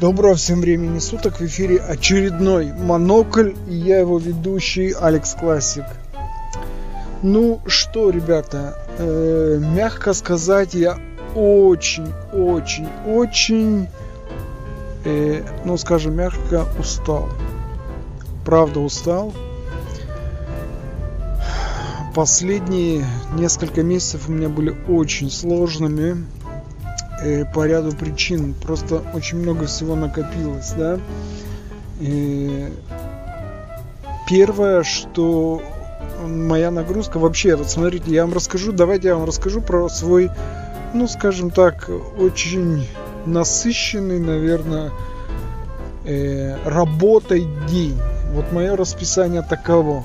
Доброго всем времени суток, в эфире очередной Монокль и я его ведущий Алекс Классик. Ну что, ребята, э, мягко сказать, я очень, очень, очень, э, ну скажем мягко, устал. Правда устал. Последние несколько месяцев у меня были очень сложными э, по ряду причин. Просто очень много всего накопилось, да. И первое, что моя нагрузка вообще, вот смотрите, я вам расскажу, давайте я вам расскажу про свой, ну, скажем так, очень насыщенный, наверное, э, работой день. Вот мое расписание таково.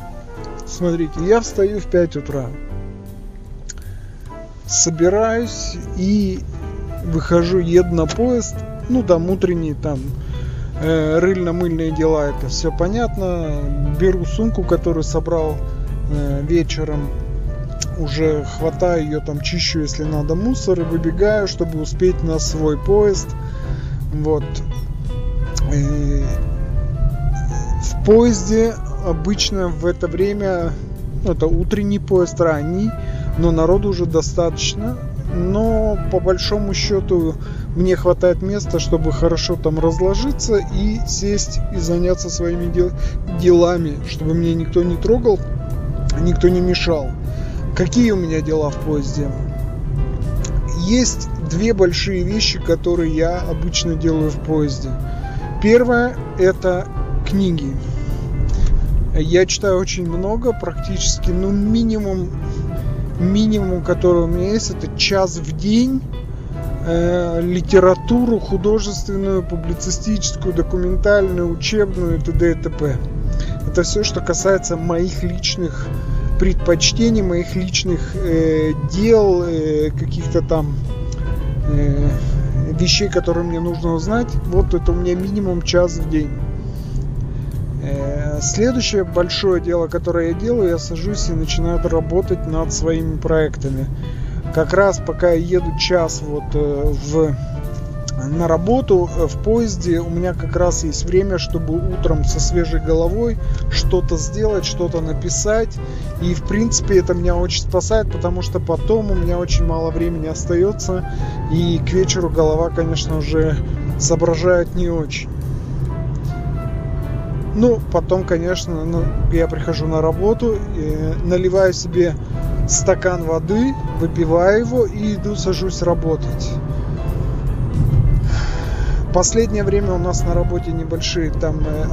Смотрите, я встаю в 5 утра, собираюсь и выхожу, еду на поезд, ну там утренние там э, рыльно-мыльные дела, это все понятно. Беру сумку, которую собрал э, вечером, уже хватаю ее там, чищу, если надо, мусор и выбегаю, чтобы успеть на свой поезд. Вот. И в поезде обычно в это время, ну, это утренний поезд, ранний, но народу уже достаточно но по большому счету мне хватает места, чтобы хорошо там разложиться и сесть и заняться своими дел делами, чтобы мне никто не трогал, никто не мешал. Какие у меня дела в поезде? Есть две большие вещи, которые я обычно делаю в поезде. Первое – это книги. Я читаю очень много, практически, ну, минимум минимум, который у меня есть, это час в день э, литературу художественную, публицистическую, документальную, учебную и т.д. и т.п. Это все, что касается моих личных предпочтений, моих личных э, дел, э, каких-то там э, вещей, которые мне нужно узнать. Вот это у меня минимум час в день. Э, следующее большое дело, которое я делаю, я сажусь и начинаю работать над своими проектами. Как раз пока я еду час вот э, в на работу э, в поезде у меня как раз есть время, чтобы утром со свежей головой что-то сделать, что-то написать. И в принципе это меня очень спасает, потому что потом у меня очень мало времени остается. И к вечеру голова, конечно, уже соображает не очень. Ну, потом, конечно, ну, я прихожу на работу, наливаю себе стакан воды, выпиваю его и иду сажусь работать последнее время у нас на работе небольшие там э,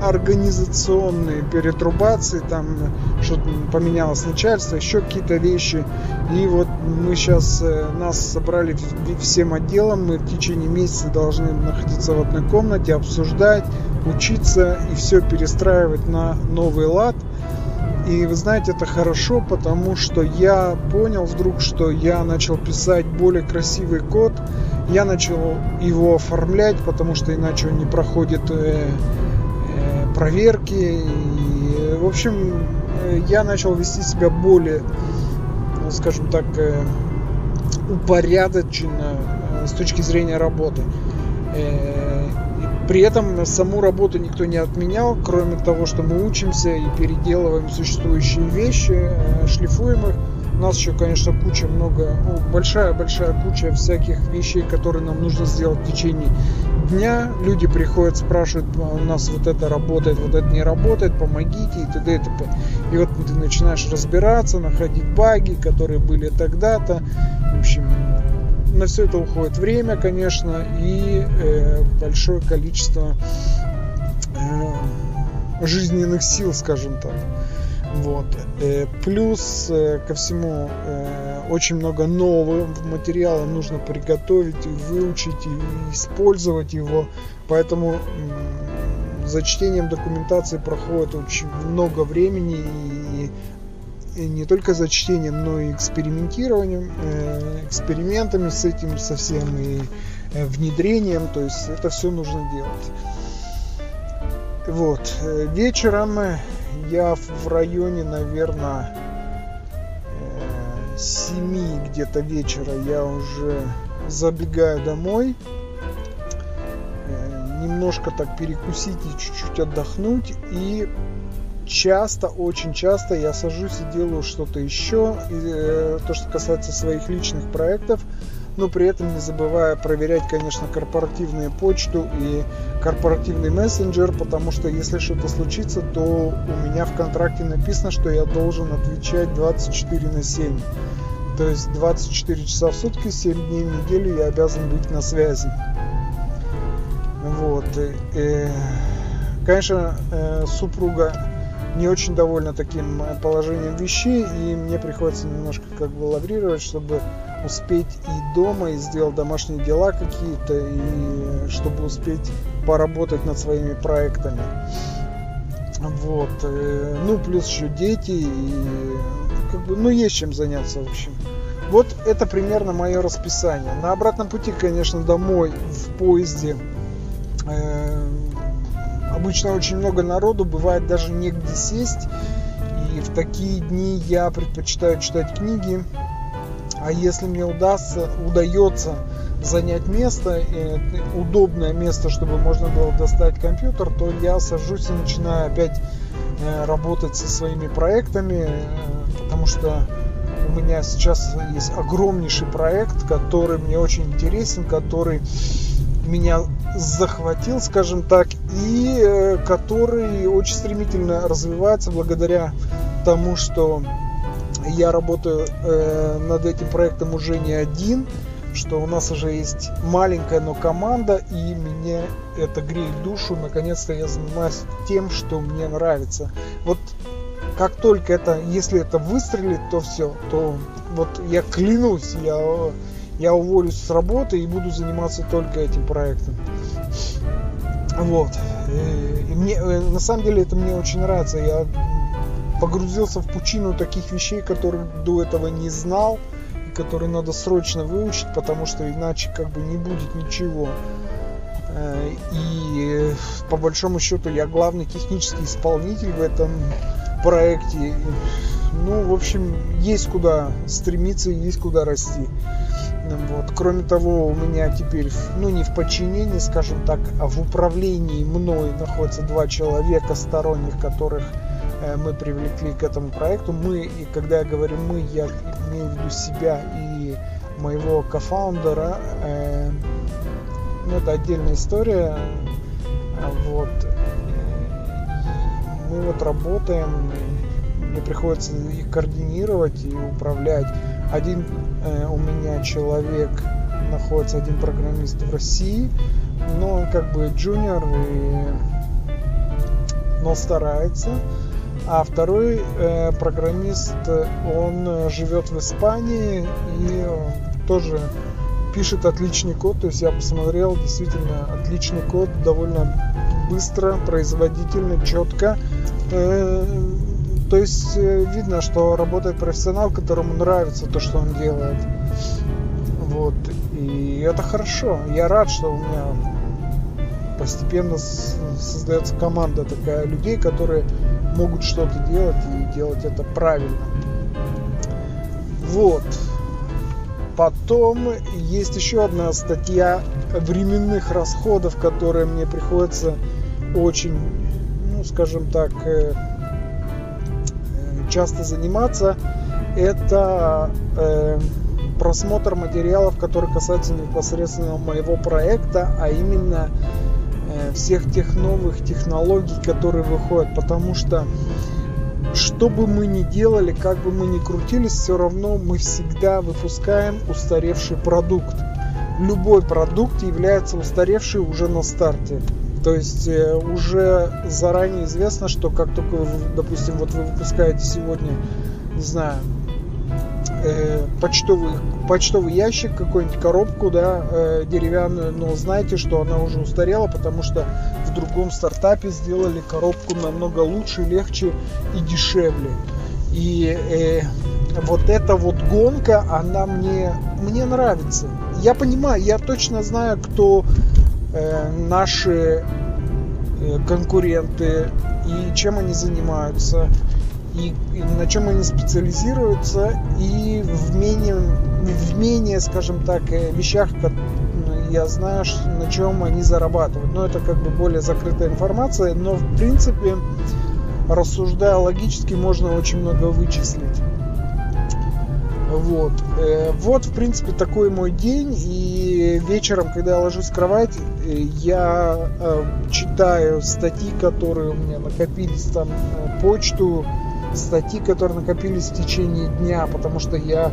организационные перетрубации, там э, что-то поменялось начальство, еще какие-то вещи. И вот мы сейчас, э, нас собрали всем отделом, мы в течение месяца должны находиться в одной комнате, обсуждать, учиться и все перестраивать на новый лад. И вы знаете, это хорошо, потому что я понял вдруг, что я начал писать более красивый код, я начал его оформлять, потому что иначе он не проходит э, э, проверки. И, в общем, я начал вести себя более, ну, скажем так, э, упорядоченно с точки зрения работы. При этом саму работу никто не отменял, кроме того, что мы учимся и переделываем существующие вещи, шлифуем их нас еще, конечно, куча много, ну, большая-большая куча всяких вещей, которые нам нужно сделать в течение дня. Люди приходят, спрашивают, «А у нас вот это работает, вот это не работает, помогите и т.д. и т.п. И вот ты начинаешь разбираться, находить баги, которые были тогда-то. В общем, на все это уходит время, конечно, и э, большое количество э, жизненных сил, скажем так. Вот. Э, плюс э, ко всему э, очень много нового материала нужно приготовить, выучить и использовать его. Поэтому за чтением документации проходит очень много времени и не только за чтением, но и экспериментированием, экспериментами с этим совсем и внедрением. То есть это все нужно делать. Вот. Вечером я в районе, наверное, 7 э, где-то вечера я уже забегаю домой. немножко так перекусить и чуть-чуть отдохнуть. И часто, очень часто я сажусь и делаю что-то еще, и, э, то, что касается своих личных проектов, но при этом не забывая проверять, конечно, корпоративную почту и корпоративный мессенджер, потому что если что-то случится, то у меня в контракте написано, что я должен отвечать 24 на 7. То есть 24 часа в сутки, 7 дней в неделю я обязан быть на связи. Вот. И, конечно, э, супруга не очень довольна таким э, положением вещей, и мне приходится немножко как бы лаврировать, чтобы успеть и дома, и сделать домашние дела какие-то, и чтобы успеть поработать над своими проектами. Вот. Э, ну, плюс еще дети, и как бы, ну, есть чем заняться, в общем. Вот это примерно мое расписание. На обратном пути, конечно, домой в поезде э, обычно очень много народу, бывает даже негде сесть. И в такие дни я предпочитаю читать книги. А если мне удастся, удается занять место, удобное место, чтобы можно было достать компьютер, то я сажусь и начинаю опять э, работать со своими проектами, э, потому что у меня сейчас есть огромнейший проект, который мне очень интересен, который меня захватил, скажем так, и э, который очень стремительно развивается благодаря тому, что я работаю э, над этим проектом уже не один, что у нас уже есть маленькая, но команда, и мне это греет душу. Наконец-то я занимаюсь тем, что мне нравится. Вот как только это, если это выстрелит, то все, то вот я клянусь, я, я уволюсь с работы и буду заниматься только этим проектом. Вот. И мне, э, на самом деле это мне очень нравится. Я погрузился в пучину таких вещей, которых до этого не знал, и которые надо срочно выучить, потому что иначе как бы не будет ничего. Э, и по большому счету я главный технический исполнитель в этом проекте. Ну, в общем, есть куда стремиться, есть куда расти. Вот. Кроме того, у меня теперь, ну не в подчинении, скажем так, а в управлении мной находятся два человека сторонних, которых э, мы привлекли к этому проекту. Мы, и когда я говорю мы, я имею в виду себя и моего кофаундера. Э, ну, это отдельная история. Вот мы вот работаем, мне приходится их координировать и управлять. Один э, у меня человек находится, один программист в России, но он как бы джуниор, и, но старается. А второй э, программист, он живет в Испании и тоже пишет отличный код. То есть я посмотрел, действительно отличный код, довольно быстро, производительно, четко. Э, то есть э, видно, что работает профессионал, которому нравится то, что он делает. Вот. И это хорошо. Я рад, что у меня постепенно создается команда такая людей, которые могут что-то делать и делать это правильно. Вот. Потом есть еще одна статья временных расходов, которые мне приходится очень, ну, скажем так, э, э, часто заниматься, это э, просмотр материалов, которые касаются непосредственно моего проекта, а именно всех тех новых технологий, которые выходят, потому что что бы мы ни делали, как бы мы ни крутились, все равно мы всегда выпускаем устаревший продукт. Любой продукт является устаревший уже на старте. То есть э, уже заранее известно, что как только, допустим, вот вы выпускаете сегодня, не знаю, э, почтовый, почтовый ящик, какую-нибудь коробку, да, э, деревянную, но знаете, что она уже устарела, потому что в другом стартапе сделали коробку намного лучше, легче и дешевле. И э, вот эта вот гонка, она мне, мне нравится. Я понимаю, я точно знаю, кто Э, наши э, конкуренты и чем они занимаются и, и на чем они специализируются и в менее, в менее скажем так, э, вещах я знаю, на чем они зарабатывают. Но это как бы более закрытая информация, но в принципе, рассуждая логически, можно очень много вычислить. Вот. Э, вот, в принципе, такой мой день. И вечером, когда я ложусь в кровать, э, я читаю статьи, которые у меня накопились там, почту, статьи, которые накопились в течение дня, потому что я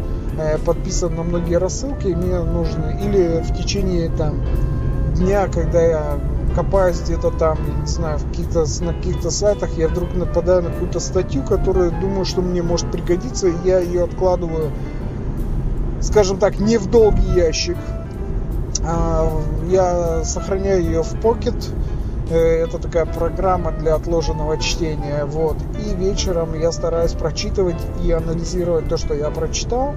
подписан на многие рассылки, и мне нужно или в течение там дня, когда я копаюсь где-то там, я не знаю, в каких-то, на каких-то сайтах, я вдруг нападаю на какую-то статью, которую думаю, что мне может пригодиться, и я ее откладываю, скажем так, не в долгий ящик. А, я сохраняю ее в э, это такая программа для отложенного чтения. Вот. И вечером я стараюсь прочитывать и анализировать то, что я прочитал.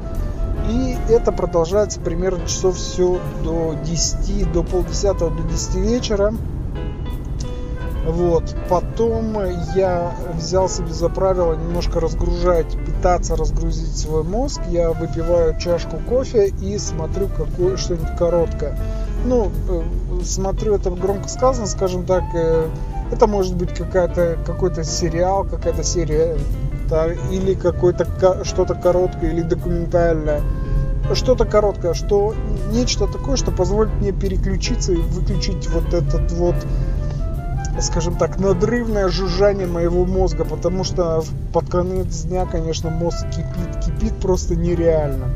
И это продолжается примерно часов все до 10, до полдесятого, до 10 вечера. Вот. Потом я взял себе за правило немножко разгружать, пытаться разгрузить свой мозг. Я выпиваю чашку кофе и смотрю какое что-нибудь короткое. Ну, э, смотрю, это громко сказано, скажем так, э, это может быть какая-то, какой-то сериал, какая-то серия да, или какое-то что-то короткое или документальное что-то короткое, что нечто такое, что позволит мне переключиться и выключить вот этот вот скажем так, надрывное жужжание моего мозга, потому что под конец дня, конечно, мозг кипит, кипит просто нереально.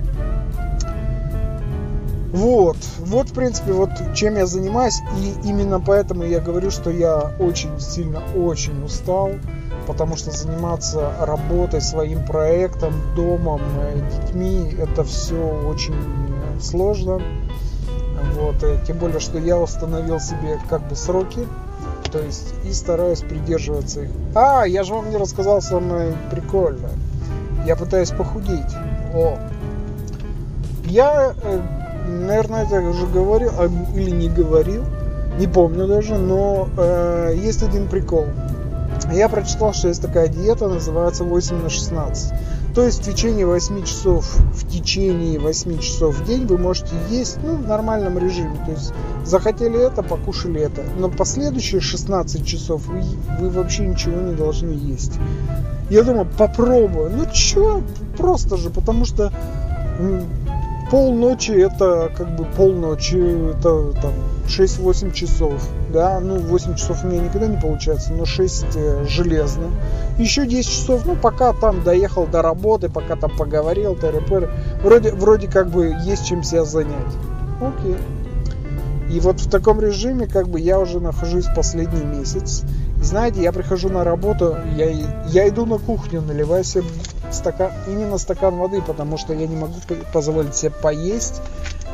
Вот, вот, в принципе, вот чем я занимаюсь, и именно поэтому я говорю, что я очень сильно, очень устал, потому что заниматься работой, своим проектом, домом, э, детьми, это все очень сложно. Вот, тем более, что я установил себе как бы сроки, то есть и стараюсь придерживаться их. А, я же вам не рассказал самое прикольное. Я пытаюсь похудеть. О, я э, наверное, это уже говорил а, или не говорил, не помню даже, но э, есть один прикол. Я прочитал, что есть такая диета, называется 8 на 16. То есть в течение 8 часов, в течение 8 часов в день вы можете есть ну, в нормальном режиме. То есть захотели это, покушали это. Но последующие 16 часов вы, вы вообще ничего не должны есть. Я думаю, попробую. Ну чё, просто же, потому что полночи это как бы полночи, это там 6-8 часов, да, ну 8 часов у меня никогда не получается, но 6 э, железно. Еще 10 часов, ну пока там доехал до работы, пока там поговорил, ТРП, вроде, вроде как бы есть чем себя занять. Окей. И вот в таком режиме как бы я уже нахожусь последний месяц. И знаете, я прихожу на работу, я, я иду на кухню, наливаю себе стакан, именно стакан воды, потому что я не могу позволить себе поесть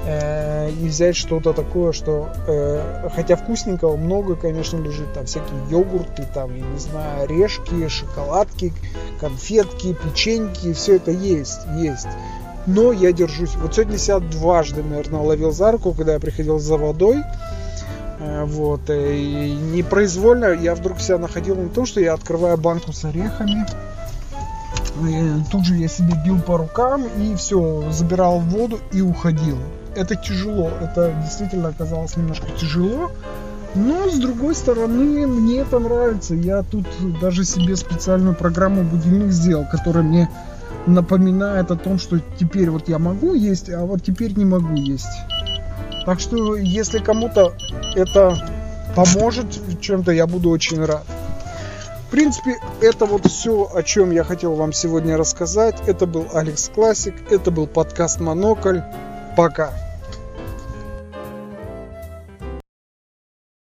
э, и взять что-то такое, что э, хотя вкусненького много, конечно, лежит, там всякие йогурты, там, я не знаю, орешки, шоколадки, конфетки, печеньки, все это есть, есть. Но я держусь. Вот сегодня себя дважды, наверное, ловил за руку, когда я приходил за водой. Э, вот. Э, и непроизвольно я вдруг себя находил на том, что я открываю банку с орехами, тут же я себе бил по рукам и все, забирал воду и уходил. Это тяжело, это действительно оказалось немножко тяжело, но с другой стороны мне это нравится. Я тут даже себе специальную программу будильник сделал, которая мне напоминает о том, что теперь вот я могу есть, а вот теперь не могу есть. Так что если кому-то это поможет чем-то, я буду очень рад. В принципе, это вот все, о чем я хотел вам сегодня рассказать. Это был Алекс Классик, это был подкаст Монокль. Пока.